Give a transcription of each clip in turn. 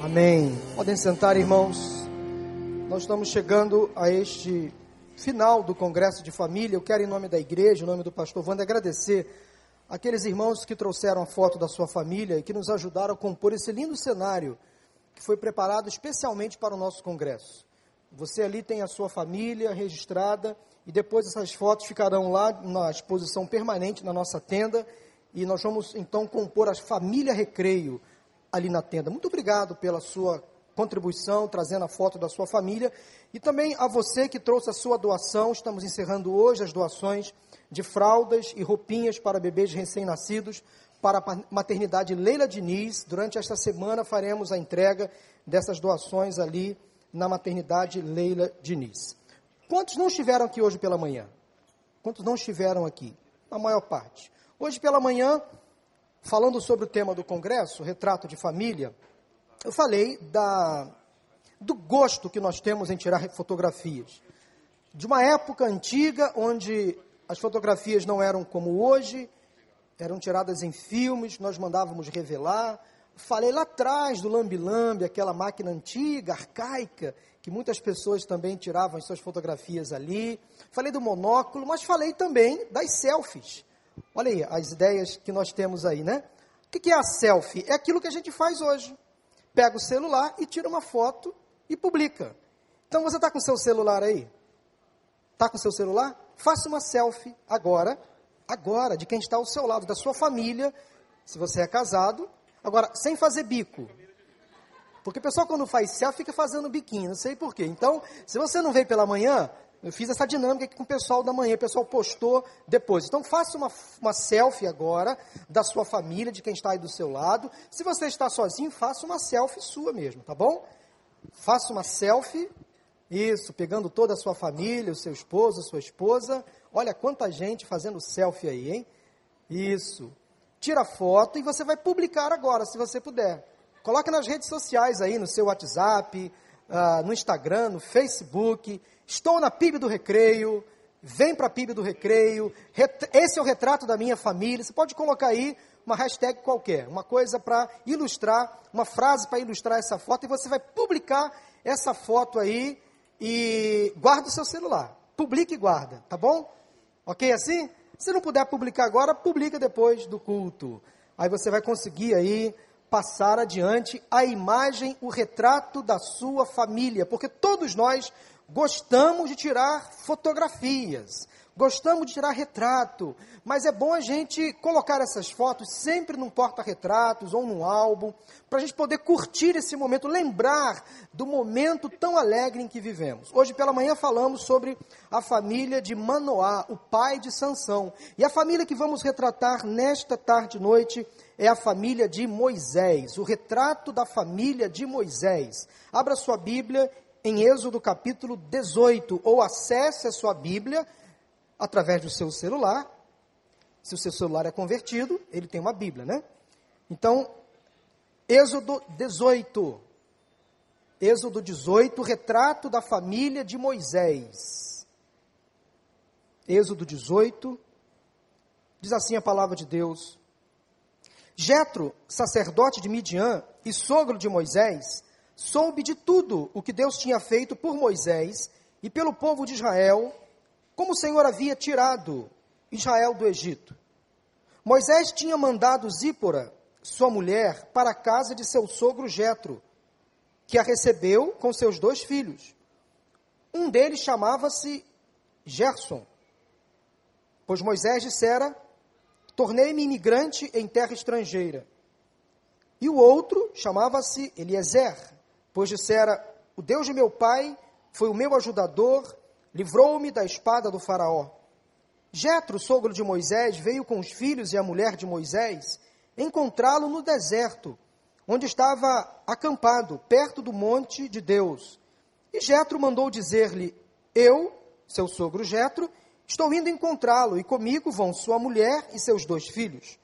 Amém. Podem sentar, irmãos. Nós estamos chegando a este final do Congresso de Família. Eu quero, em nome da igreja, em nome do pastor Wanda, agradecer aqueles irmãos que trouxeram a foto da sua família e que nos ajudaram a compor esse lindo cenário que foi preparado especialmente para o nosso congresso. Você ali tem a sua família registrada e depois essas fotos ficarão lá na exposição permanente na nossa tenda e nós vamos então compor a família Recreio ali na tenda. Muito obrigado pela sua contribuição, trazendo a foto da sua família. E também a você que trouxe a sua doação. Estamos encerrando hoje as doações de fraldas e roupinhas para bebês recém-nascidos para a maternidade Leila Diniz. Durante esta semana faremos a entrega dessas doações ali na maternidade Leila Diniz. Quantos não estiveram aqui hoje pela manhã? Quantos não estiveram aqui? A maior parte. Hoje pela manhã falando sobre o tema do congresso, retrato de família, eu falei da, do gosto que nós temos em tirar fotografias. De uma época antiga, onde as fotografias não eram como hoje, eram tiradas em filmes, nós mandávamos revelar. Falei lá atrás do lambi-lambi, aquela máquina antiga, arcaica, que muitas pessoas também tiravam suas fotografias ali. Falei do monóculo, mas falei também das selfies. Olha aí as ideias que nós temos aí, né? O que é a selfie? É aquilo que a gente faz hoje. Pega o celular e tira uma foto e publica. Então você está com seu celular aí? Está com seu celular? Faça uma selfie agora, agora, de quem está ao seu lado, da sua família, se você é casado. Agora, sem fazer bico. Porque o pessoal, quando faz selfie, fica fazendo biquinho, não sei porquê. Então, se você não veio pela manhã, eu fiz essa dinâmica aqui com o pessoal da manhã, o pessoal postou depois. Então faça uma, uma selfie agora da sua família, de quem está aí do seu lado. Se você está sozinho, faça uma selfie sua mesmo, tá bom? Faça uma selfie, isso, pegando toda a sua família, o seu esposo, a sua esposa. Olha quanta gente fazendo selfie aí, hein? Isso. Tira foto e você vai publicar agora, se você puder. Coloque nas redes sociais aí, no seu WhatsApp, uh, no Instagram, no Facebook Estou na PIB do Recreio, vem para a PIB do Recreio, esse é o retrato da minha família. Você pode colocar aí uma hashtag qualquer, uma coisa para ilustrar, uma frase para ilustrar essa foto, e você vai publicar essa foto aí e guarda o seu celular. Publique e guarda, tá bom? Ok assim? Se não puder publicar agora, publica depois do culto. Aí você vai conseguir aí passar adiante a imagem, o retrato da sua família, porque todos nós gostamos de tirar fotografias, gostamos de tirar retrato, mas é bom a gente colocar essas fotos sempre num porta-retratos ou num álbum, para a gente poder curtir esse momento, lembrar do momento tão alegre em que vivemos. Hoje pela manhã falamos sobre a família de Manoá, o pai de Sansão. E a família que vamos retratar nesta tarde e noite é a família de Moisés, o retrato da família de Moisés. Abra sua Bíblia em Êxodo capítulo 18, ou acesse a sua Bíblia através do seu celular. Se o seu celular é convertido, ele tem uma Bíblia, né? Então, Êxodo 18. Êxodo 18, retrato da família de Moisés. Êxodo 18, diz assim a palavra de Deus: Jetro, sacerdote de Midian e sogro de Moisés, soube de tudo o que Deus tinha feito por Moisés e pelo povo de Israel, como o Senhor havia tirado Israel do Egito. Moisés tinha mandado Zípora, sua mulher, para a casa de seu sogro Jetro, que a recebeu com seus dois filhos. Um deles chamava-se Gerson, pois Moisés dissera: Tornei-me imigrante em terra estrangeira. E o outro chamava-se Eliezer, pois dissera: O Deus de meu pai foi o meu ajudador, livrou-me da espada do Faraó. Jetro, sogro de Moisés, veio com os filhos e a mulher de Moisés encontrá-lo no deserto, onde estava acampado, perto do monte de Deus. E Jetro mandou dizer-lhe: Eu, seu sogro Jetro, estou indo encontrá-lo, e comigo vão sua mulher e seus dois filhos.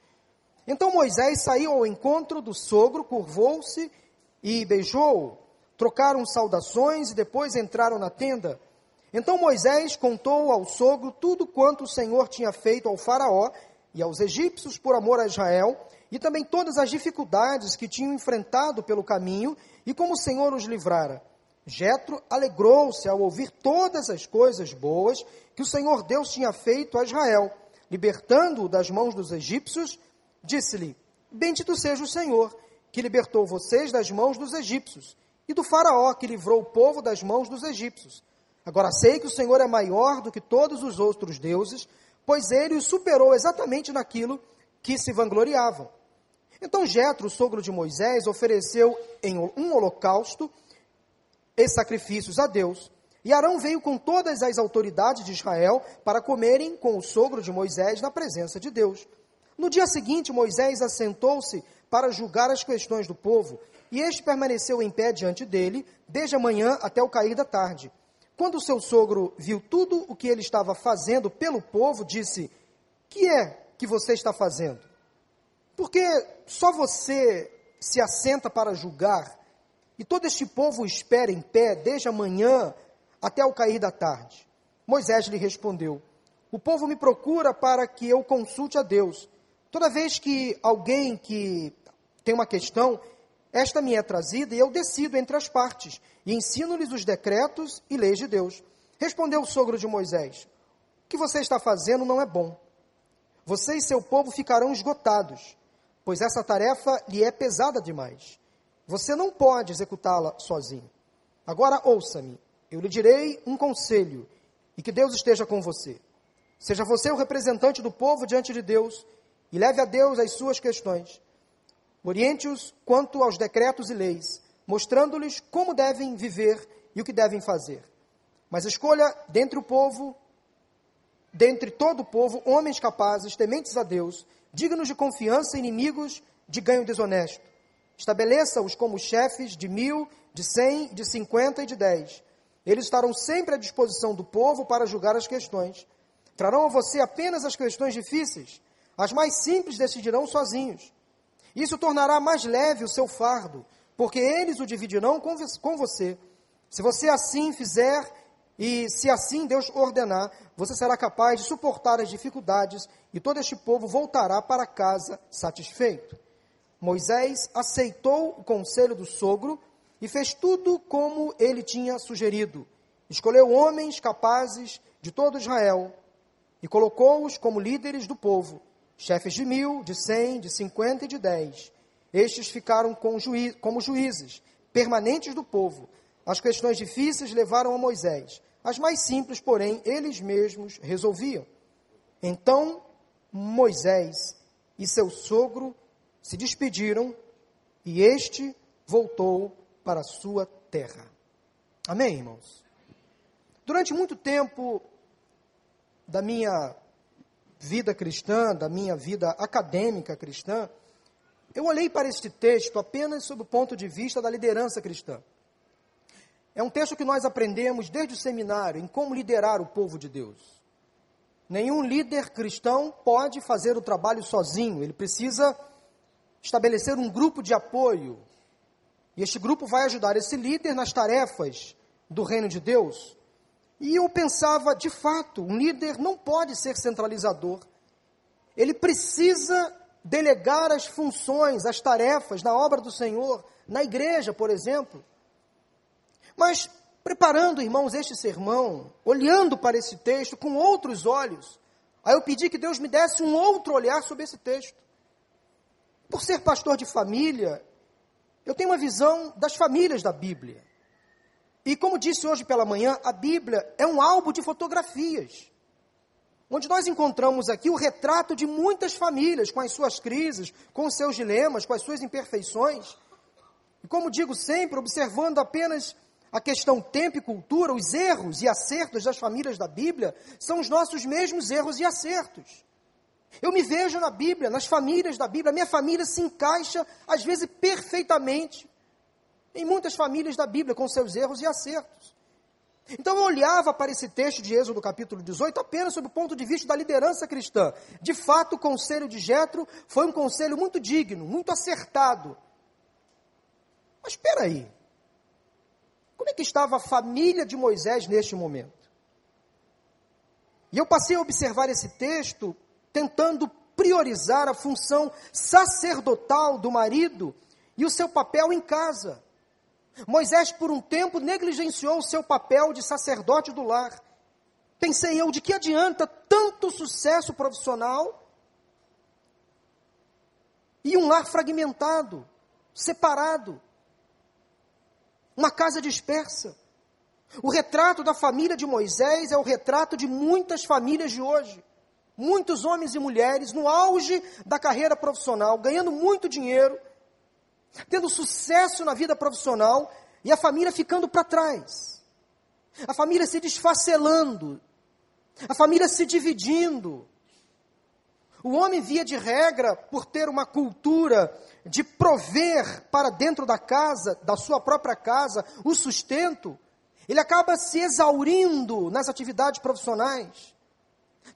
Então Moisés saiu ao encontro do sogro, curvou-se e beijou-o. Trocaram saudações e depois entraram na tenda. Então Moisés contou ao sogro tudo quanto o Senhor tinha feito ao Faraó e aos egípcios por amor a Israel, e também todas as dificuldades que tinham enfrentado pelo caminho e como o Senhor os livrara. Jetro alegrou-se ao ouvir todas as coisas boas que o Senhor Deus tinha feito a Israel, libertando-o das mãos dos egípcios. Disse-lhe: Bendito seja o Senhor, que libertou vocês das mãos dos egípcios, e do Faraó, que livrou o povo das mãos dos egípcios. Agora sei que o Senhor é maior do que todos os outros deuses, pois ele os superou exatamente naquilo que se vangloriavam. Então Jetro, sogro de Moisés, ofereceu em um holocausto e sacrifícios a Deus. E Arão veio com todas as autoridades de Israel para comerem com o sogro de Moisés na presença de Deus. No dia seguinte, Moisés assentou-se para julgar as questões do povo, e este permaneceu em pé diante dele, desde a manhã até o cair da tarde. Quando seu sogro viu tudo o que ele estava fazendo pelo povo, disse: Que é que você está fazendo? Porque só você se assenta para julgar, e todo este povo espera em pé desde a manhã até o cair da tarde. Moisés lhe respondeu: O povo me procura para que eu consulte a Deus. Toda vez que alguém que tem uma questão, esta me é trazida e eu decido entre as partes e ensino-lhes os decretos e leis de Deus. Respondeu o sogro de Moisés: O que você está fazendo não é bom. Você e seu povo ficarão esgotados, pois essa tarefa lhe é pesada demais. Você não pode executá-la sozinho. Agora ouça-me, eu lhe direi um conselho, e que Deus esteja com você. Seja você o representante do povo diante de Deus, e leve a Deus as suas questões. Oriente-os quanto aos decretos e leis, mostrando-lhes como devem viver e o que devem fazer. Mas escolha dentre o povo, dentre todo o povo, homens capazes, tementes a Deus, dignos de confiança, inimigos de ganho desonesto. Estabeleça-os como chefes de mil, de cem, de cinquenta e de dez. Eles estarão sempre à disposição do povo para julgar as questões. Trarão a você apenas as questões difíceis. As mais simples decidirão sozinhos. Isso tornará mais leve o seu fardo, porque eles o dividirão com, você. Se você assim fizer, e se assim Deus ordenar, você será capaz de suportar as dificuldades e todo este povo voltará para casa satisfeito. Moisés aceitou o conselho do sogro e fez tudo como ele tinha sugerido. Escolheu homens capazes de todo Israel e colocou-os como líderes do povo, chefes de mil, de cem, de cinquenta e de dez. Estes ficaram com juiz, como juízes permanentes do povo. As questões difíceis levaram a Moisés. As mais simples, porém, eles mesmos resolviam. Então Moisés e seu sogro se despediram e este voltou para a sua terra. Amém, irmãos? Durante muito tempo da minha vida cristã, da minha vida acadêmica cristã, eu olhei para este texto apenas sob o ponto de vista da liderança cristã. É um texto que nós aprendemos desde o seminário em como liderar o povo de Deus. Nenhum líder cristão pode fazer o trabalho sozinho, ele precisa estabelecer um grupo de apoio. E este grupo vai ajudar esse líder nas tarefas do reino de Deus. E eu pensava, de fato, um líder não pode ser centralizador. Ele precisa delegar as funções, as tarefas na obra do Senhor, na igreja, por exemplo. Mas, preparando, irmãos, este sermão, olhando para esse texto com outros olhos, aí eu pedi que Deus me desse um outro olhar sobre esse texto. Por ser pastor de família, eu tenho uma visão das famílias da Bíblia. E como disse hoje pela manhã, a Bíblia é um álbum de fotografias, onde nós encontramos aqui o retrato de muitas famílias, com as suas crises, com os seus dilemas, com as suas imperfeições. E como digo sempre, observando apenas a questão tempo e cultura, os erros e acertos das famílias da Bíblia são os nossos mesmos erros e acertos. Eu me vejo na Bíblia, nas famílias da Bíblia. A minha família se encaixa, às vezes, perfeitamente em muitas famílias da Bíblia, com seus erros e acertos. Então eu olhava para esse texto de Êxodo capítulo 18 apenas sob o ponto de vista da liderança cristã. De fato, o conselho de Jetro foi um conselho muito digno, muito acertado. Mas espera aí. Como é que estava a família de Moisés neste momento? E eu passei a observar esse texto tentando priorizar a função sacerdotal do marido e o seu papel em casa. Moisés, por um tempo, negligenciou o seu papel de sacerdote do lar. Pensei eu, de que adianta tanto sucesso profissional e um lar fragmentado, separado, uma casa dispersa? O retrato da família de Moisés é o retrato de muitas famílias de hoje. Muitos homens e mulheres no auge da carreira profissional, ganhando muito dinheiro, tendo sucesso na vida profissional e a família ficando para trás. A família se desfacelando, a família se dividindo. O homem, via de regra, por ter uma cultura de prover para dentro da casa, da sua própria casa, o sustento, ele acaba se exaurindo nas atividades profissionais,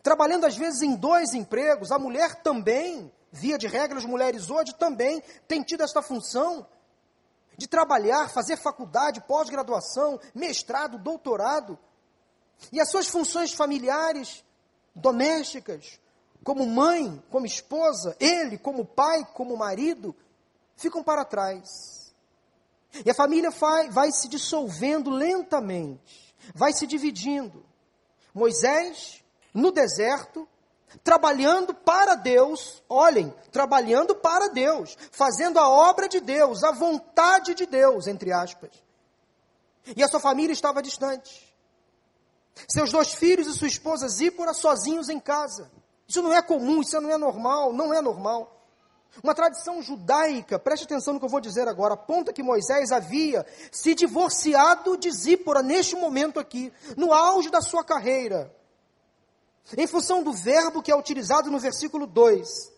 trabalhando às vezes em dois empregos. A mulher também, via de regra, as mulheres hoje também têm tido esta função de trabalhar, fazer faculdade, pós-graduação, mestrado, doutorado. E as suas funções familiares, domésticas, como mãe, como esposa, ele como pai, como marido, ficam para trás. E a família vai, vai se dissolvendo lentamente, vai se dividindo. Moisés, no deserto, trabalhando para Deus, olhem, trabalhando para Deus, fazendo a obra de Deus, a vontade de Deus, entre aspas. E a sua família estava distante. Seus dois filhos e sua esposa Zípora sozinhos em casa. Isso não é comum, isso não é normal, não é normal. Uma tradição judaica, preste atenção no que eu vou dizer agora, aponta que Moisés havia se divorciado de Zípora neste momento aqui, no auge da sua carreira, em função do verbo que é utilizado no versículo 2.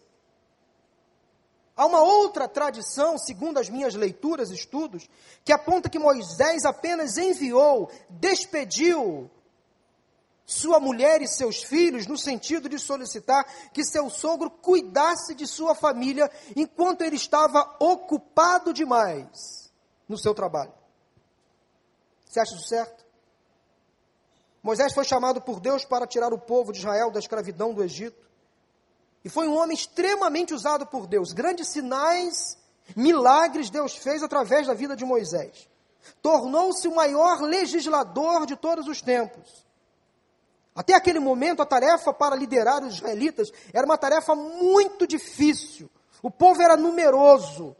Há uma outra tradição, segundo as minhas leituras e estudos, que aponta que Moisés apenas enviou, despediu sua mulher e seus filhos, no sentido de solicitar que seu sogro cuidasse de sua família enquanto ele estava ocupado demais no seu trabalho. Você acha isso certo? Moisés foi chamado por Deus para tirar o povo de Israel da escravidão do Egito. E foi um homem extremamente usado por Deus. Grandes sinais, milagres Deus fez através da vida de Moisés. Tornou-se o maior legislador de todos os tempos. Até aquele momento, a tarefa para liderar os israelitas era uma tarefa muito difícil. O povo era numeroso,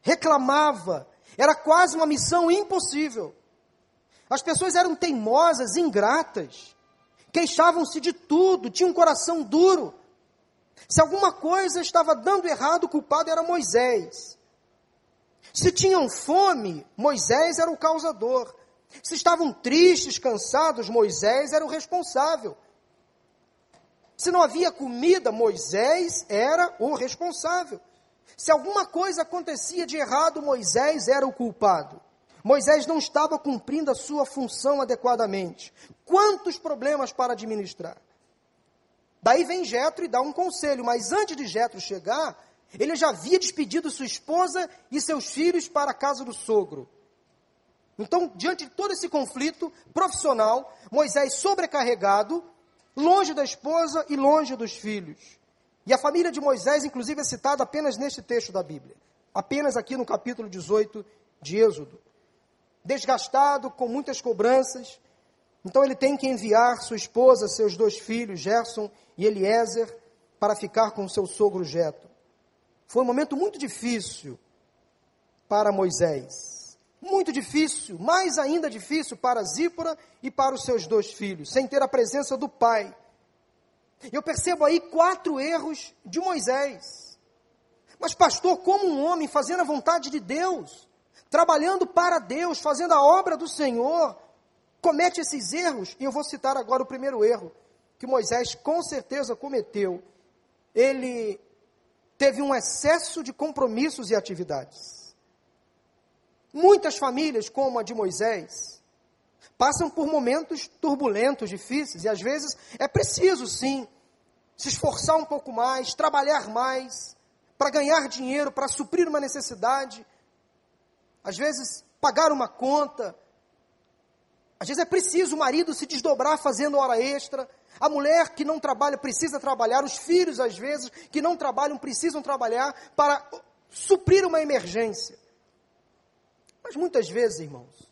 reclamava, era quase uma missão impossível. As pessoas eram teimosas, ingratas, queixavam-se de tudo, tinham um coração duro. Se alguma coisa estava dando errado, o culpado era Moisés. Se tinham fome, Moisés era o causador. Se estavam tristes, cansados, Moisés era o responsável. Se não havia comida, Moisés era o responsável. Se alguma coisa acontecia de errado, Moisés era o culpado. Moisés não estava cumprindo a sua função adequadamente. Quantos problemas para administrar? Daí vem Jetro e dá um conselho, mas antes de Jetro chegar, ele já havia despedido sua esposa e seus filhos para a casa do sogro. Então, diante de todo esse conflito profissional, Moisés sobrecarregado, longe da esposa e longe dos filhos. E a família de Moisés, inclusive, é citada apenas neste texto da Bíblia, apenas aqui no capítulo 18 de Êxodo. Desgastado, com muitas cobranças, então ele tem que enviar sua esposa, seus dois filhos, Gerson e Eliezer, para ficar com seu sogro Jeto. Foi um momento muito difícil para Moisés muito difícil, mais ainda difícil para Zípora e para os seus dois filhos, sem ter a presença do pai. Eu percebo aí quatro erros de Moisés. Mas, pastor, como um homem fazendo a vontade de Deus, trabalhando para Deus, fazendo a obra do Senhor, comete esses erros? E eu vou citar agora o primeiro erro que Moisés com certeza cometeu. Ele teve um excesso de compromissos e atividades. Muitas famílias, como a de Moisés, passam por momentos turbulentos, difíceis, e às vezes é preciso, sim, se esforçar um pouco mais, trabalhar mais, para ganhar dinheiro, para suprir uma necessidade, às vezes pagar uma conta, Às vezes é preciso o marido se desdobrar fazendo hora extra. A mulher que não trabalha precisa trabalhar. Os filhos, às vezes, que não trabalham precisam trabalhar para suprir uma emergência. Mas muitas vezes, irmãos,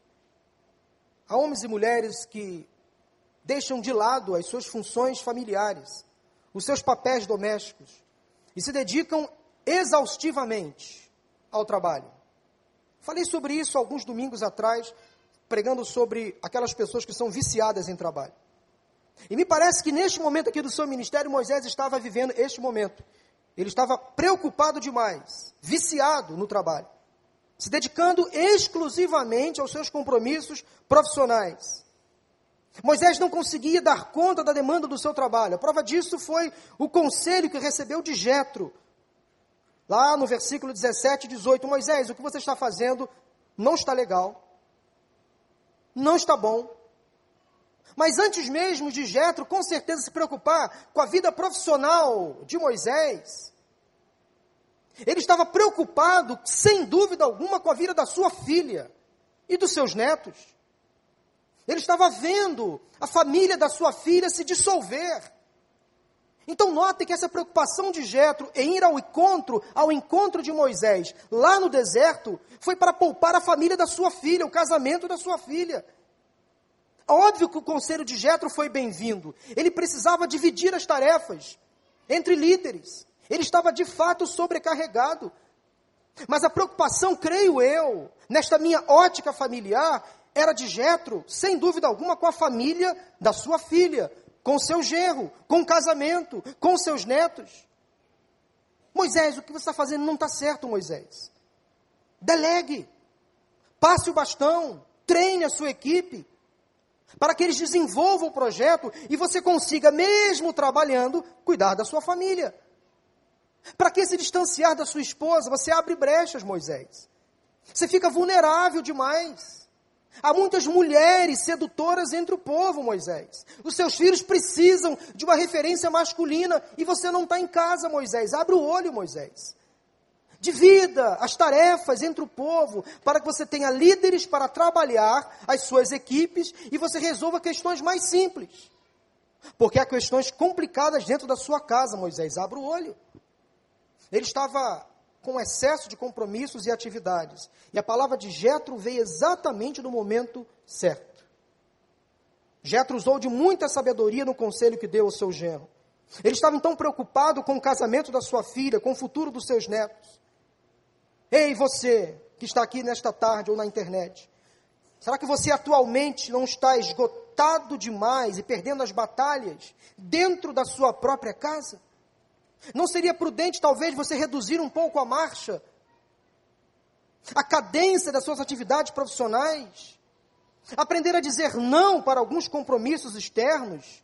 há homens e mulheres que deixam de lado as suas funções familiares, os seus papéis domésticos e se dedicam exaustivamente ao trabalho. Falei sobre isso alguns domingos atrás, pregando sobre aquelas pessoas que são viciadas em trabalho. E me parece que neste momento aqui do seu ministério, Moisés estava vivendo este momento. Ele estava preocupado demais, viciado no trabalho, se dedicando exclusivamente aos seus compromissos profissionais. Moisés não conseguia dar conta da demanda do seu trabalho. A prova disso foi o conselho que recebeu de Jetro. Lá no versículo 17 e 18, Moisés, o que você está fazendo não está legal. Não está bom. Mas antes mesmo de Jetro, com certeza se preocupar com a vida profissional de Moisés, ele estava preocupado, sem dúvida alguma, com a vida da sua filha e dos seus netos. Ele estava vendo a família da sua filha se dissolver. Então note que essa preocupação de Jetro em ir ao encontro, ao encontro de Moisés, lá no deserto, foi para poupar a família da sua filha, o casamento da sua filha. Óbvio que o conselho de Jetro foi bem-vindo. Ele precisava dividir as tarefas entre líderes. Ele estava de fato sobrecarregado. Mas a preocupação, creio eu, nesta minha ótica familiar, era de Jetro, sem dúvida alguma, com a família da sua filha, com seu genro, com o casamento, com seus netos. Moisés, o que você está fazendo não está certo, Moisés. Delegue, passe o bastão, treine a sua equipe, para que eles desenvolvam o projeto e você consiga, mesmo trabalhando, cuidar da sua família. Para que se distanciar da sua esposa? Você abre brechas, Moisés. Você fica vulnerável demais. Há muitas mulheres sedutoras entre o povo, Moisés. Os seus filhos precisam de uma referência masculina e você não está em casa, Moisés. Abre o olho, Moisés. Divida as tarefas entre o povo para que você tenha líderes para trabalhar as suas equipes e você resolva questões mais simples. Porque há questões complicadas dentro da sua casa, Moisés. Abre o olho. Ele estava com excesso de compromissos e atividades. E a palavra de Jetro veio exatamente no momento certo. Jetro usou de muita sabedoria no conselho que deu ao seu genro. Ele estava então preocupado com o casamento da sua filha, com o futuro dos seus netos. Ei, você que está aqui nesta tarde ou na internet, será que você atualmente não está esgotado demais e perdendo as batalhas dentro da sua própria casa? Não seria prudente, talvez, você reduzir um pouco a marcha, a cadência das suas atividades profissionais, aprender a dizer não para alguns compromissos externos,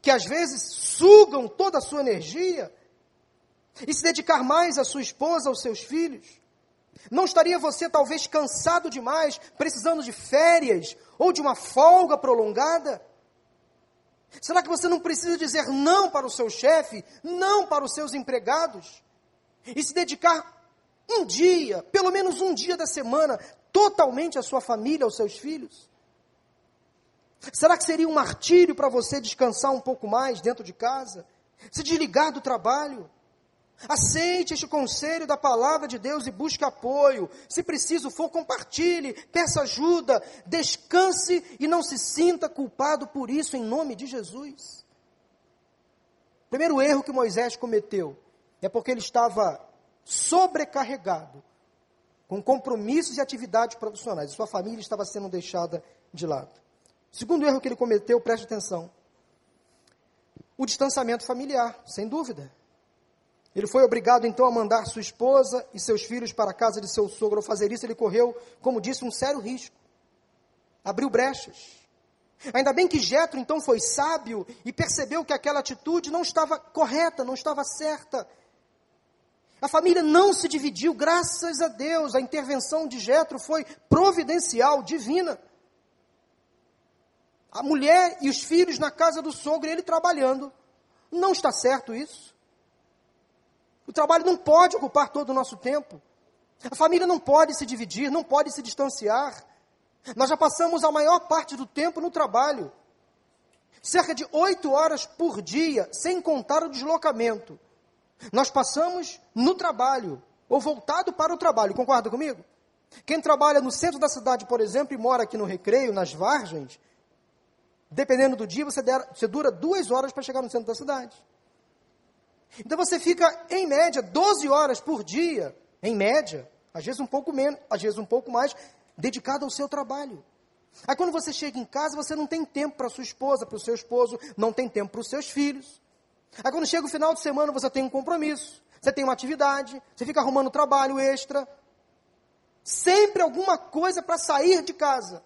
que às vezes sugam toda a sua energia, e se dedicar mais à sua esposa, aos seus filhos? Não estaria você talvez cansado demais, precisando de férias ou de uma folga prolongada? Será que você não precisa dizer não para o seu chefe, não para os seus empregados? E se dedicar um dia, pelo menos um dia da semana, totalmente à sua família, aos seus filhos? Será que seria um martírio para você descansar um pouco mais dentro de casa? Se desligar do trabalho? Aceite este conselho da palavra de Deus e busque apoio. Se preciso for, compartilhe, peça ajuda, descanse e não se sinta culpado por isso em nome de Jesus. Primeiro erro que Moisés cometeu é porque ele estava sobrecarregado com compromissos e atividades profissionais. Sua família estava sendo deixada de lado. Segundo erro que ele cometeu, preste atenção, o distanciamento familiar, sem dúvida. Ele foi obrigado então a mandar sua esposa e seus filhos para a casa de seu sogro. Ao fazer isso, ele correu, como disse, um sério risco. Abriu brechas. Ainda bem que Jetro então foi sábio e percebeu que aquela atitude não estava correta, não estava certa. A família não se dividiu, graças a Deus. A intervenção de Jetro foi providencial, divina. A mulher e os filhos na casa do sogro ele trabalhando. Não está certo isso. O trabalho não pode ocupar todo o nosso tempo. A família não pode se dividir, não pode se distanciar. Nós já passamos a maior parte do tempo no trabalho. Cerca de oito horas por dia, sem contar o deslocamento. Nós passamos no trabalho, ou voltado para o trabalho, concorda comigo? Quem trabalha no centro da cidade, por exemplo, e mora aqui no Recreio, nas Vargens, dependendo do dia, você, dura duas horas para chegar no centro da cidade. Então você fica, em média, 12 horas por dia, em média, às vezes um pouco menos, às vezes um pouco mais, dedicado ao seu trabalho. Aí quando você chega em casa, você não tem tempo para sua esposa, para o seu esposo, não tem tempo para os seus filhos. Aí quando chega o final de semana, você tem um compromisso, você tem uma atividade, você fica arrumando trabalho extra. Sempre alguma coisa para sair de casa.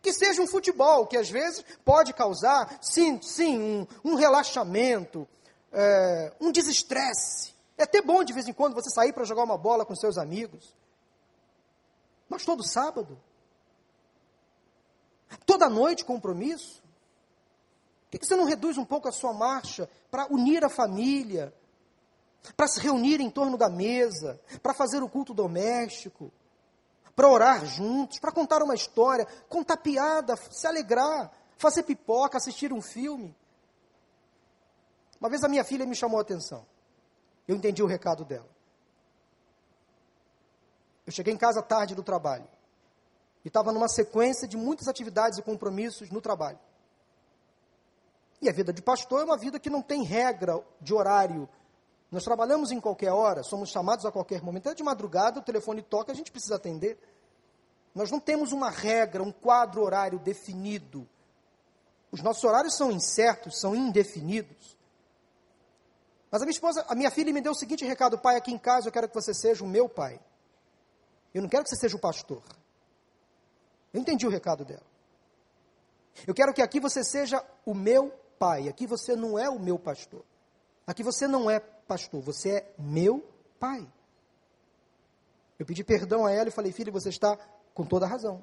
Que seja um futebol, que às vezes pode causar, sim, sim, um, um relaxamento, é, um desestresse. É até bom de vez em quando você sair para jogar uma bola com seus amigos. Mas todo sábado? Toda noite compromisso? Por que você não reduz um pouco a sua marcha para unir a família, para se reunir em torno da mesa, para fazer o culto doméstico, para orar juntos, para contar uma história, contar piada, se alegrar, fazer pipoca, assistir um filme? Uma vez a minha filha me chamou a atenção. Eu entendi o recado dela. Eu cheguei em casa tarde do trabalho. E estava numa sequência de muitas atividades e compromissos no trabalho. E a vida de pastor é uma vida que não tem regra de horário. Nós trabalhamos em qualquer hora, somos chamados a qualquer momento. Até de madrugada, o telefone toca, a gente precisa atender. Nós não temos uma regra, um quadro horário definido. Os nossos horários são incertos, são indefinidos. Mas a minha esposa, a minha filha me deu o seguinte recado: pai, aqui em casa eu quero que você seja o meu pai. Eu não quero que você seja o pastor. Eu entendi o recado dela. Eu quero que aqui você seja o meu pai. Aqui você não é o meu pastor. Aqui você não é pastor, você é meu pai. Eu pedi perdão a ela e falei, filha, você está com toda a razão.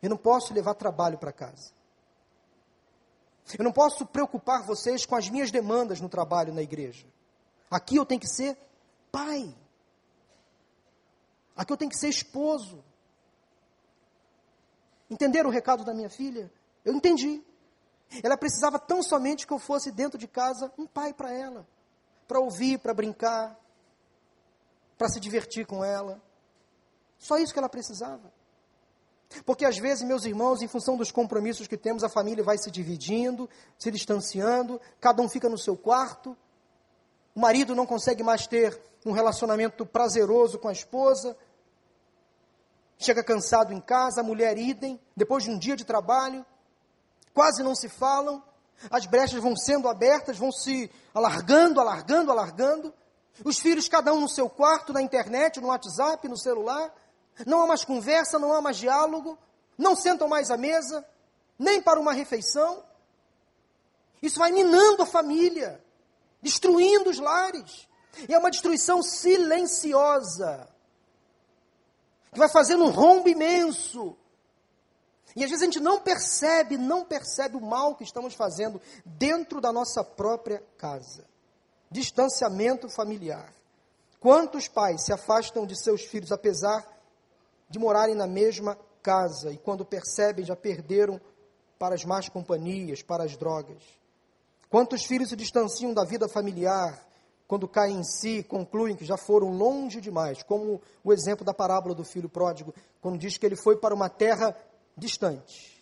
Eu não posso levar trabalho para casa. Eu não posso preocupar vocês com as minhas demandas no trabalho na igreja. Aqui eu tenho que ser pai. Aqui eu tenho que ser esposo. Entenderam o recado da minha filha? Eu entendi. Ela precisava tão somente que eu fosse dentro de casa um pai para ela, para ouvir, para brincar, para se divertir com ela. Só isso que ela precisava. Porque às vezes, meus irmãos, em função dos compromissos que temos, a família vai se dividindo, se distanciando, cada um fica no seu quarto. O marido não consegue mais ter um relacionamento prazeroso com a esposa. Chega cansado em casa, a mulher idem, depois de um dia de trabalho, quase não se falam, as brechas vão sendo abertas, vão se alargando, alargando, alargando. Os filhos, cada um no seu quarto, na internet, no WhatsApp, no celular não há mais conversa, não há mais diálogo, não sentam mais à mesa, nem para uma refeição. Isso vai minando a família, destruindo os lares. E é uma destruição silenciosa, que vai fazendo um rombo imenso. E às vezes a gente não percebe, não percebe o mal que estamos fazendo dentro da nossa própria casa. Distanciamento familiar. Quantos pais se afastam de seus filhos apesar de morarem na mesma casa e quando percebem já perderam para as más companhias, para as drogas. Quantos filhos se distanciam da vida familiar quando caem em si, concluem que já foram longe demais, como o exemplo da parábola do filho pródigo, quando diz que ele foi para uma terra distante,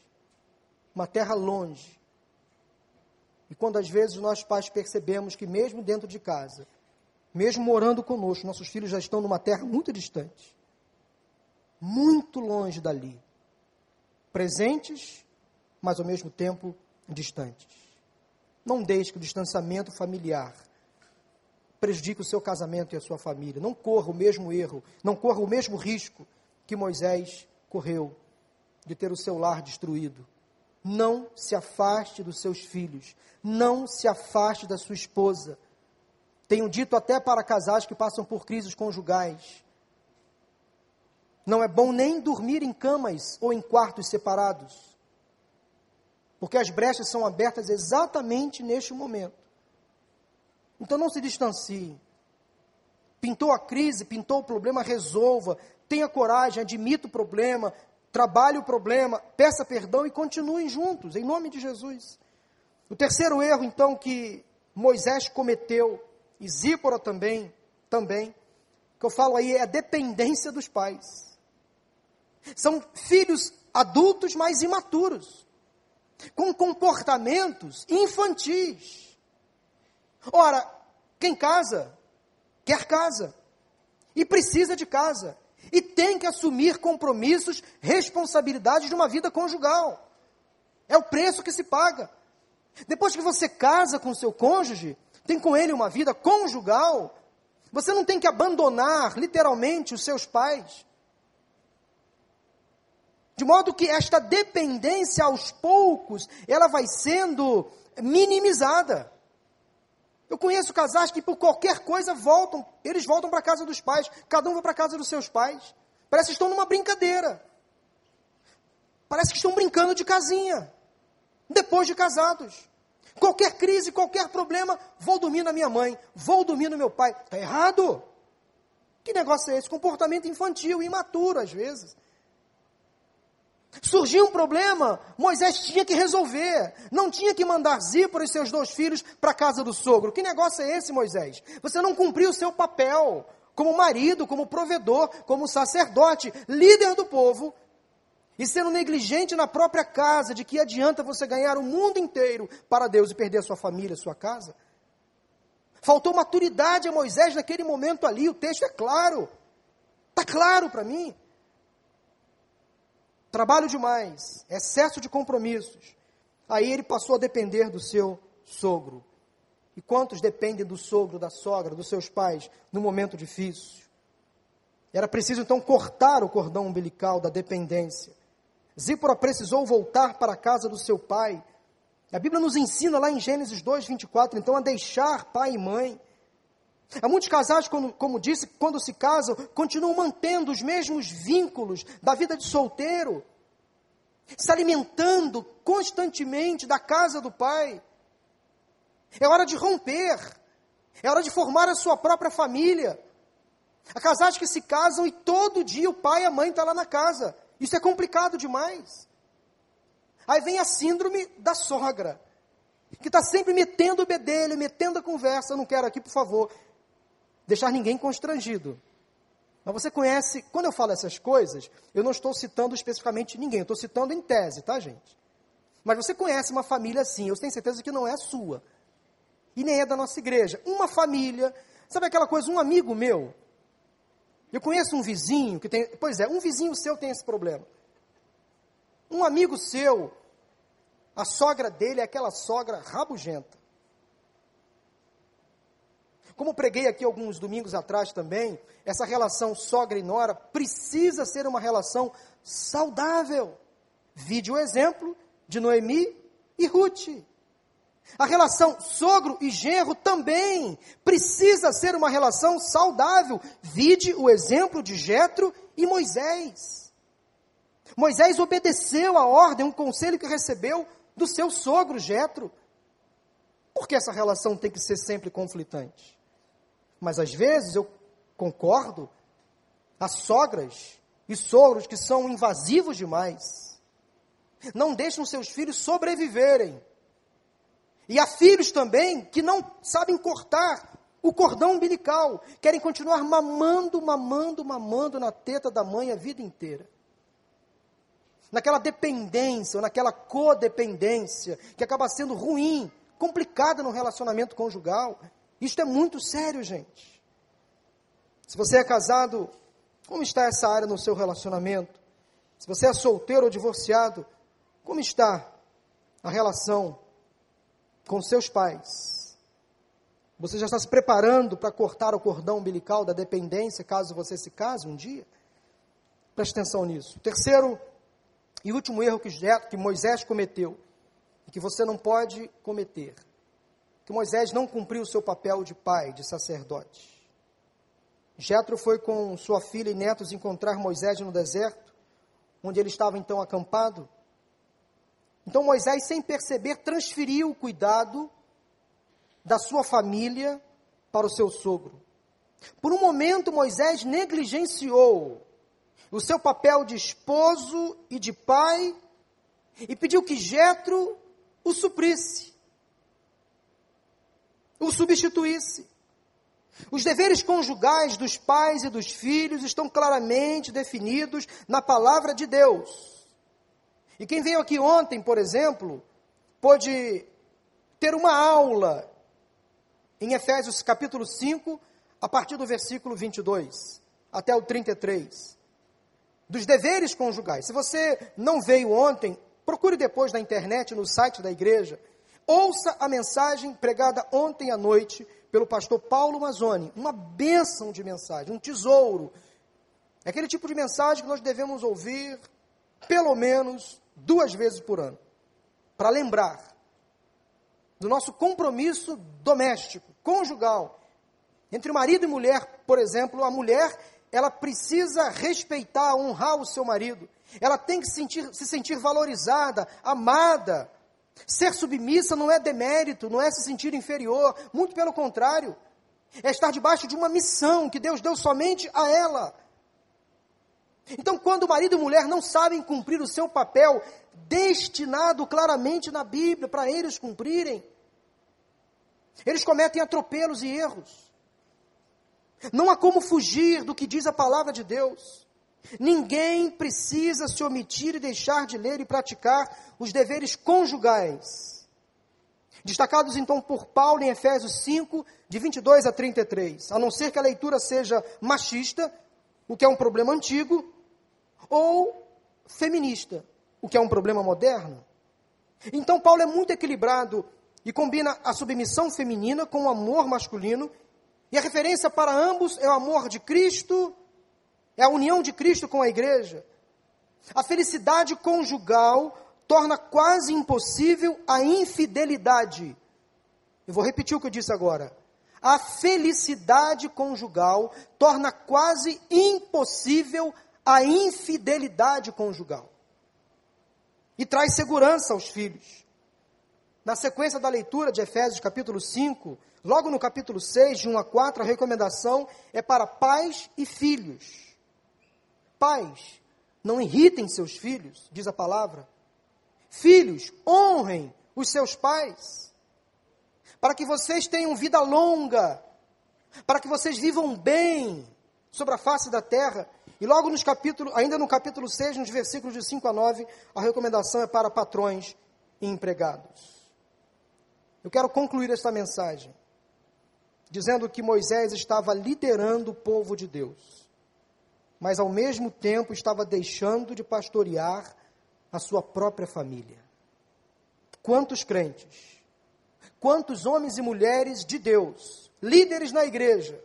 uma terra longe. E quando às vezes nós pais percebemos que mesmo dentro de casa, mesmo morando conosco, nossos filhos já estão numa terra muito distante muito longe dali. Presentes, mas ao mesmo tempo distantes. Não deixe que o distanciamento familiar prejudique o seu casamento e a sua família. Não corra o mesmo erro, não corra o mesmo risco que Moisés correu de ter o seu lar destruído. Não se afaste dos seus filhos. Não se afaste da sua esposa. Tenho dito até para casais que passam por crises conjugais. Não é bom nem dormir em camas ou em quartos separados, porque as brechas são abertas exatamente neste momento. Então não se distancie. Pintou a crise, pintou o problema, resolva. Tenha coragem, admita o problema, trabalhe o problema, peça perdão e continuem juntos, em nome de Jesus. O terceiro erro, então, que Moisés cometeu, e Zípora também, também, que eu falo aí é a dependência dos pais. São filhos adultos, mas imaturos, com comportamentos infantis. Ora, quem casa, quer casa, e precisa de casa, e tem que assumir compromissos, responsabilidades de uma vida conjugal. É o preço que se paga. Depois que você casa com seu cônjuge, tem com ele uma vida conjugal, você não tem que abandonar, literalmente, os seus pais. De modo que esta dependência aos poucos, ela vai sendo minimizada. Eu conheço casais que por qualquer coisa voltam, eles voltam para a casa dos pais, cada um vai para a casa dos seus pais. Parece que estão numa brincadeira. Parece que estão brincando de casinha, depois de casados. Qualquer crise, qualquer problema, vou dormir na minha mãe, vou dormir no meu pai. Está errado. Que negócio é esse? Comportamento infantil, imaturo às vezes. Surgiu um problema, Moisés tinha que resolver. Não tinha que mandar Zípora e seus dois filhos para a casa do sogro. Que negócio é esse, Moisés? Você não cumpriu o seu papel como marido, como provedor, como sacerdote, líder do povo, e sendo negligente na própria casa, de que adianta você ganhar o mundo inteiro para Deus e perder a sua família, a sua casa? Faltou maturidade a Moisés naquele momento ali, o texto é claro. Está claro para mim trabalho demais, excesso de compromissos. Aí ele passou a depender do seu sogro. E quantos dependem do sogro, da sogra, dos seus pais no momento difícil? Era preciso então cortar o cordão umbilical da dependência. Zípora precisou voltar para a casa do seu pai. A Bíblia nos ensina lá em Gênesis 2, 24, então, a deixar pai e mãe. Há muitos casais, como, como disse, quando se casam, continuam mantendo os mesmos vínculos da vida de solteiro, se alimentando constantemente da casa do pai. É hora de romper, é hora de formar a sua própria família. Há casais que se casam e todo dia o pai e a mãe estão tá lá na casa. Isso é complicado demais. Aí vem a síndrome da sogra, que está sempre metendo o bedelho, metendo a conversa. Eu não quero aqui, por favor, deixar ninguém constrangido. Mas você conhece, quando eu falo essas coisas, eu não estou citando especificamente ninguém, eu estou citando em tese, tá, gente? Mas você conhece uma família assim, eu tenho certeza que não é a sua. E nem é da nossa igreja. Uma família, sabe aquela coisa, um amigo meu, eu conheço um vizinho que tem, pois é, um vizinho seu tem esse problema. Um amigo seu, a sogra dele é aquela sogra rabugenta. Como preguei aqui alguns domingos atrás também, essa relação sogra e nora precisa ser uma relação saudável. Vide o exemplo de Noemi e Ruth. A relação sogro e genro também precisa ser uma relação saudável. Vide o exemplo de Jetro e Moisés. Moisés obedeceu a ordem, um conselho que recebeu do seu sogro Jetro. Por que essa relação tem que ser sempre conflitante? Mas às vezes eu concordo, há sogras e sogros que são invasivos demais. Não deixam seus filhos sobreviverem. E há filhos também que não sabem cortar o cordão umbilical, querem continuar mamando, mamando, mamando na teta da mãe a vida inteira. Naquela dependência, ou naquela codependência, que acaba sendo ruim, complicada no relacionamento conjugal. Isto é muito sério, gente. Se você é casado, como está essa área no seu relacionamento? Se você é solteiro ou divorciado, como está a relação com seus pais? Você já está se preparando para cortar o cordão umbilical da dependência, caso você se case um dia? Preste atenção nisso. Terceiro e último erro que, Moisés cometeu, e que você não pode cometer, que Moisés não cumpriu o seu papel de pai, de sacerdote. Jetro foi com sua filha e netos encontrar Moisés no deserto, onde ele estava então acampado. Então Moisés, sem perceber, transferiu o cuidado da sua família para o seu sogro. Por um momento, Moisés negligenciou o seu papel de esposo e de pai e pediu que Jetro o suprisse, o substituísse. Os deveres conjugais dos pais e dos filhos estão claramente definidos na palavra de Deus. E quem veio aqui ontem, por exemplo, pôde ter uma aula em Efésios capítulo 5, a partir do versículo 22 até o 33, dos deveres conjugais. Se você não veio ontem, procure depois na internet, no site da igreja, ouça a mensagem pregada ontem à noite pelo pastor Paulo Mazzoni, uma bênção de mensagem, um tesouro. É aquele tipo de mensagem que nós devemos ouvir pelo menos duas vezes por ano, para lembrar do nosso compromisso doméstico, conjugal. Entre marido e mulher, por exemplo, a mulher, ela precisa respeitar, honrar o seu marido. Ela tem que sentir, se sentir valorizada, amada, Ser submissa não é demérito, não é se sentir inferior, muito pelo contrário. É estar debaixo de uma missão que Deus deu somente a ela. Então, quando marido e mulher não sabem cumprir o seu papel destinado claramente na Bíblia para eles cumprirem, eles cometem atropelos e erros. Não há como fugir do que diz a palavra de Deus. Ninguém precisa se omitir e deixar de ler e praticar os deveres conjugais. Destacados então por Paulo em Efésios 5, de 22 a 33. A não ser que a leitura seja machista, o que é um problema antigo, ou feminista, o que é um problema moderno. Então Paulo é muito equilibrado e combina a submissão feminina com o amor masculino, e a referência para ambos é o amor de Cristo é a união de Cristo com a igreja. A felicidade conjugal torna quase impossível a infidelidade. Eu vou repetir o que eu disse agora. A felicidade conjugal torna quase impossível a infidelidade conjugal. E traz segurança aos filhos. Na sequência da leitura de Efésios capítulo 5, logo no capítulo 6, de 1 a 4, a recomendação é para pais e filhos. Pais, não irritem seus filhos, diz a palavra. Filhos, honrem os seus pais, para que vocês tenham vida longa, para que vocês vivam bem sobre a face da terra. E logo nos capítulos, ainda no capítulo 6, nos versículos de 5 a 9, a recomendação é para patrões e empregados. Eu quero concluir esta mensagem dizendo que Moisés estava liderando o povo de Deus mas ao mesmo tempo estava deixando de pastorear a sua própria família. Quantos crentes, quantos homens e mulheres de Deus, líderes na igreja,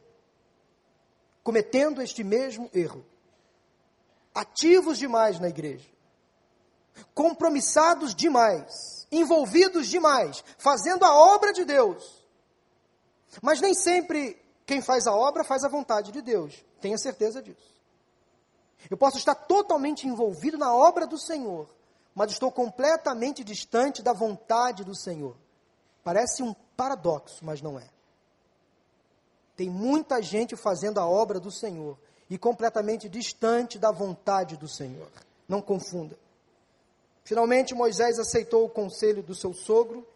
cometendo este mesmo erro, ativos demais na igreja, compromissados demais, envolvidos demais, fazendo a obra de Deus. Mas nem sempre quem faz a obra faz a vontade de Deus, tenha certeza disso. Eu posso estar totalmente envolvido na obra do Senhor, mas estou completamente distante da vontade do Senhor. Parece um paradoxo, mas não é. Tem muita gente fazendo a obra do Senhor e completamente distante da vontade do Senhor. Não confunda. Finalmente, Moisés aceitou o conselho do seu sogro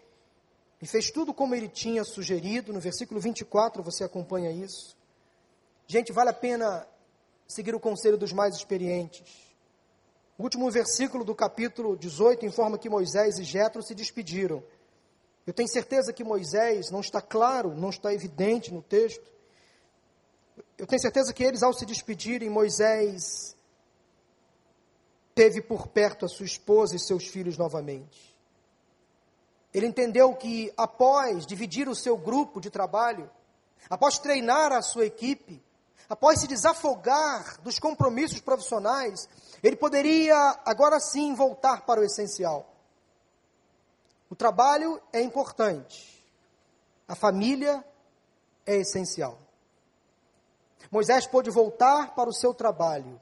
e fez tudo como ele tinha sugerido. No versículo 24, você acompanha isso. Gente, vale a pena seguir o conselho dos mais experientes. O último versículo do capítulo 18 informa que Moisés e Jetro se despediram. Eu tenho certeza que Moisés não está claro, não está evidente no texto. Eu tenho certeza que eles, ao se despedirem, Moisés teve por perto a sua esposa e seus filhos novamente. Ele entendeu que após dividir o seu grupo de trabalho, após treinar a sua equipe, após se desafogar dos compromissos profissionais, ele poderia agora sim voltar para o essencial. O trabalho é importante, a família é essencial. Moisés pôde voltar para o seu trabalho,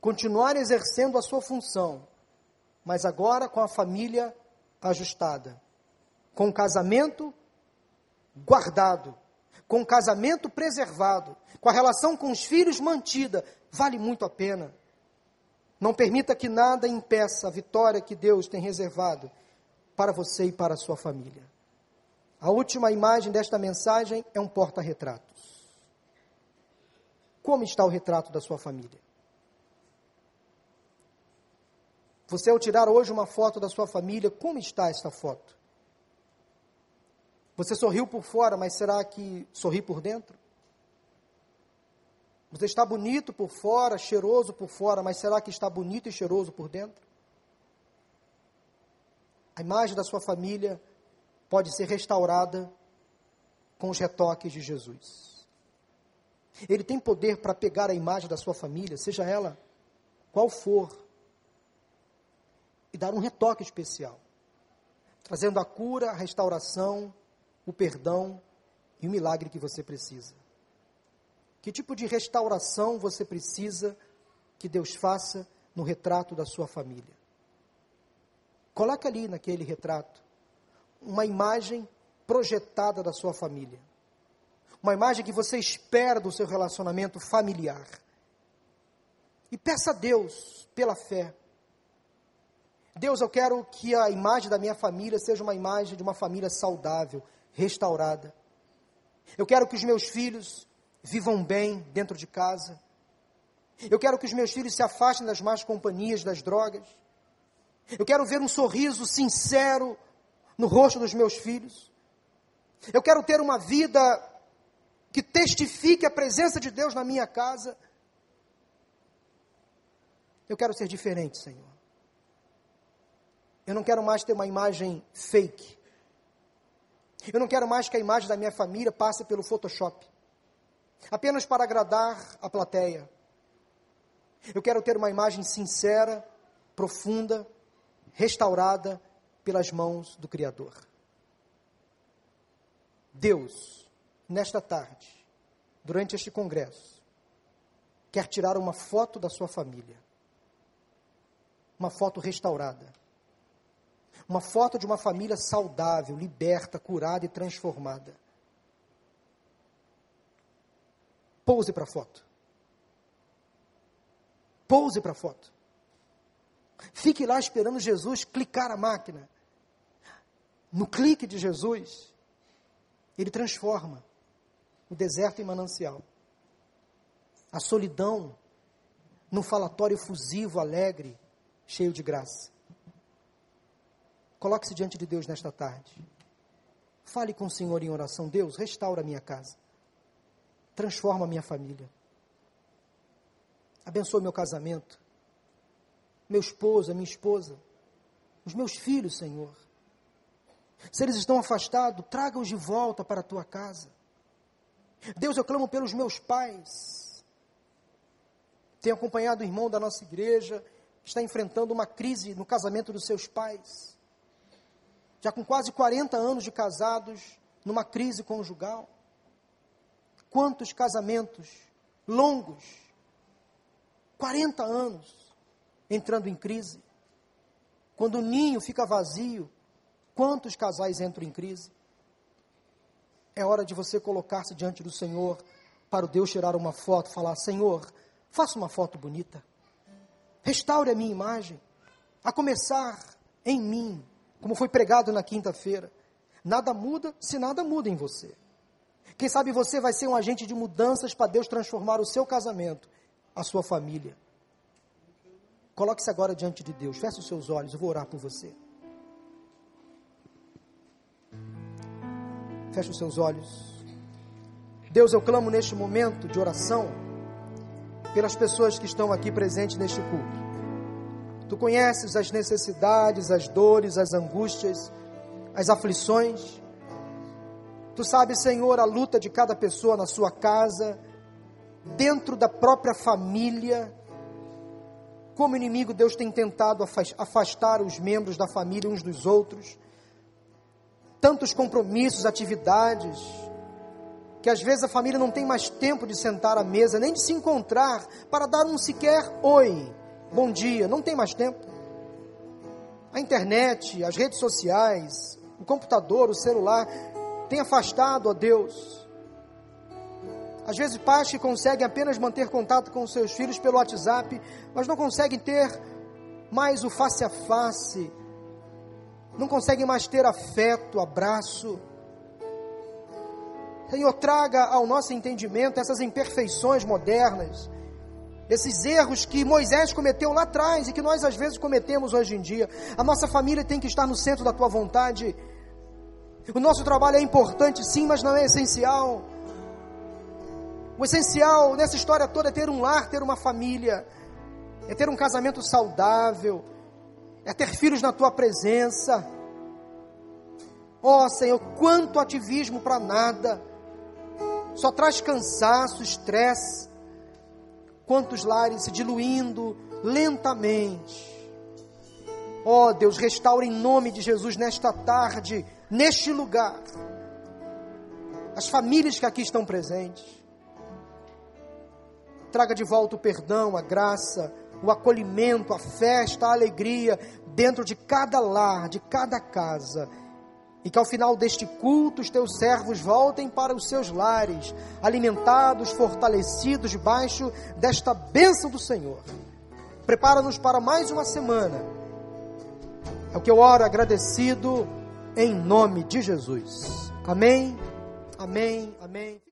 continuar exercendo a sua função, mas agora com a família ajustada, com o casamento guardado, com o casamento preservado, com a relação com os filhos mantida, vale muito a pena. Não permita que nada impeça a vitória que Deus tem reservado para você e para a sua família. A última imagem desta mensagem é um porta-retratos. Como está o retrato da sua família? Você, ao tirar hoje uma foto da sua família, como está esta foto? Você sorriu por fora, mas será que sorri por dentro? Você está bonito por fora, cheiroso por fora, mas será que está bonito e cheiroso por dentro? A imagem da sua família pode ser restaurada com os retoques de Jesus. Ele tem poder para pegar a imagem da sua família, seja ela qual for, e dar um retoque especial, trazendo a cura, a restauração, o perdão e o milagre que você precisa. Que tipo de restauração você precisa que Deus faça no retrato da sua família? Coloque ali naquele retrato uma imagem projetada da sua família. Uma imagem que você espera do seu relacionamento familiar. E peça a Deus, pela fé, Deus, eu quero que a imagem da minha família seja uma imagem de uma família saudável, restaurada. Eu quero que os meus filhos vivam bem dentro de casa. Eu quero que os meus filhos se afastem das más companhias, das drogas. Eu quero ver um sorriso sincero no rosto dos meus filhos. Eu quero ter uma vida que testifique a presença de Deus na minha casa. Eu quero ser diferente, Senhor. Eu não quero mais ter uma imagem fake. Eu não quero mais que a imagem da minha família passe pelo Photoshop, apenas para agradar a plateia. Eu quero ter uma imagem sincera, profunda, restaurada pelas mãos do Criador. Deus, nesta tarde, durante este congresso, quer tirar uma foto da sua família, uma foto restaurada uma foto de uma família saudável, liberta, curada e transformada. Pouse para a foto. Pouse para a foto. Fique lá esperando Jesus clicar a máquina. No clique de Jesus, ele transforma o deserto em manancial. A solidão num falatório efusivo, alegre, cheio de graça. Coloque-se diante de Deus nesta tarde. Fale com o Senhor em oração. Deus, restaura a minha casa. Transforma a minha família. Abençoa meu casamento. Meu esposo, a minha esposa. Os meus filhos, Senhor. Se eles estão afastados, traga-os de volta para a tua casa. Deus, eu clamo pelos meus pais. Tenho acompanhado o irmão da nossa igreja, que está enfrentando uma crise no casamento dos seus pais já com quase 40 anos de casados, numa crise conjugal. Quantos casamentos longos, 40 anos, entrando em crise. Quando o ninho fica vazio, quantos casais entram em crise? É hora de você colocar-se diante do Senhor para o Deus tirar uma foto, falar: Senhor, faça uma foto bonita, restaure a minha imagem, a começar em mim, como foi pregado na quinta-feira. Nada muda se nada muda em você. Quem sabe você vai ser um agente de mudanças para Deus transformar o seu casamento, a sua família. Coloque-se agora diante de Deus, feche os seus olhos, eu vou orar por você. Feche os seus olhos. Deus, eu clamo neste momento de oração pelas pessoas que estão aqui presentes neste culto. Tu conheces as necessidades, as dores, as angústias, as aflições. Tu sabes, Senhor, a luta de cada pessoa na sua casa, dentro da própria família. Como inimigo, Deus tem tentado afastar os membros da família uns dos outros. Tantos compromissos, atividades, que às vezes a família não tem mais tempo de sentar à mesa, nem de se encontrar para dar um sequer oi bom dia, não tem mais tempo. A internet, as redes sociais, o computador, o celular, tem afastado a Deus. Às vezes, pais que conseguem apenas manter contato com seus filhos pelo WhatsApp, mas não conseguem ter mais o face a face, não conseguem mais ter afeto, abraço. Senhor, traga ao nosso entendimento essas imperfeições modernas, esses erros que Moisés cometeu lá atrás e que nós às vezes cometemos hoje em dia. A nossa família tem que estar no centro da tua vontade. O nosso trabalho é importante, sim, mas não é essencial. O essencial nessa história toda é ter um lar, ter uma família, é ter um casamento saudável, é ter filhos na tua presença. Ó oh, Senhor, quanto ativismo para nada, só traz cansaço, estresse quantos lares se diluindo lentamente. Ó oh, Deus, restaura em nome de Jesus nesta tarde, neste lugar, as famílias que aqui estão presentes. Traga de volta o perdão, a graça, o acolhimento, a festa, a alegria dentro de cada lar, de cada casa e que ao final deste culto os teus servos voltem para os seus lares, alimentados, fortalecidos debaixo desta bênção do Senhor. Prepara-nos para mais uma semana. É o que eu oro agradecido em nome de Jesus. Amém, amém, amém.